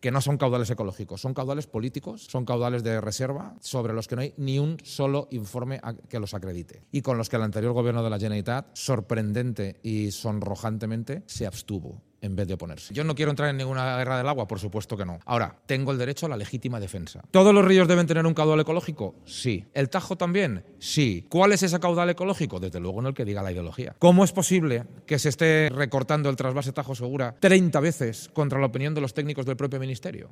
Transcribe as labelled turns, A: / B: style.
A: que no son caudales ecológicos, son caudales políticos, son caudales de reserva sobre los que no hay ni un solo informe que los acredite y con los que el anterior gobierno de la Generalitat, sorprendente y sonrojantemente, se abstuvo en vez de oponerse. Yo no quiero entrar en ninguna guerra del agua, por supuesto que no. Ahora, tengo el derecho a la legítima defensa. ¿Todos los ríos deben tener un caudal ecológico? Sí. ¿El Tajo también? Sí. ¿Cuál es ese caudal ecológico? Desde luego en el que diga la ideología. ¿Cómo es posible que se esté recortando el trasvase Tajo Segura 30 veces contra la opinión de los técnicos del propio ministerio?